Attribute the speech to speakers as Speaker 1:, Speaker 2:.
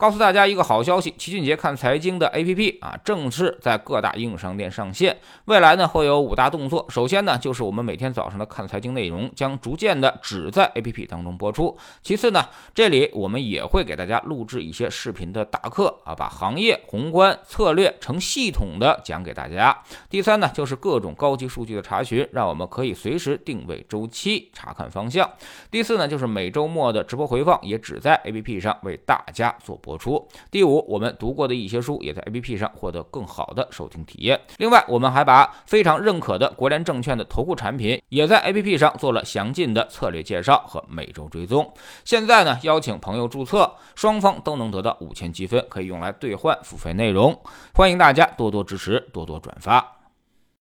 Speaker 1: 告诉大家一个好消息，齐俊杰看财经的 APP 啊，正式在各大应用商店上线。未来呢，会有五大动作。首先呢，就是我们每天早上的看财经内容将逐渐的只在 APP 当中播出。其次呢，这里我们也会给大家录制一些视频的大课啊，把行业宏观策略成系统的讲给大家。第三呢，就是各种高级数据的查询，让我们可以随时定位周期、查看方向。第四呢，就是每周末的直播回放也只在 APP 上为大家做播。播出。第五，我们读过的一些书也在 APP 上获得更好的收听体验。另外，我们还把非常认可的国联证券的投顾产品也在 APP 上做了详尽的策略介绍和每周追踪。现在呢，邀请朋友注册，双方都能得到五千积分，可以用来兑换付费内容。欢迎大家多多支持，多多转发。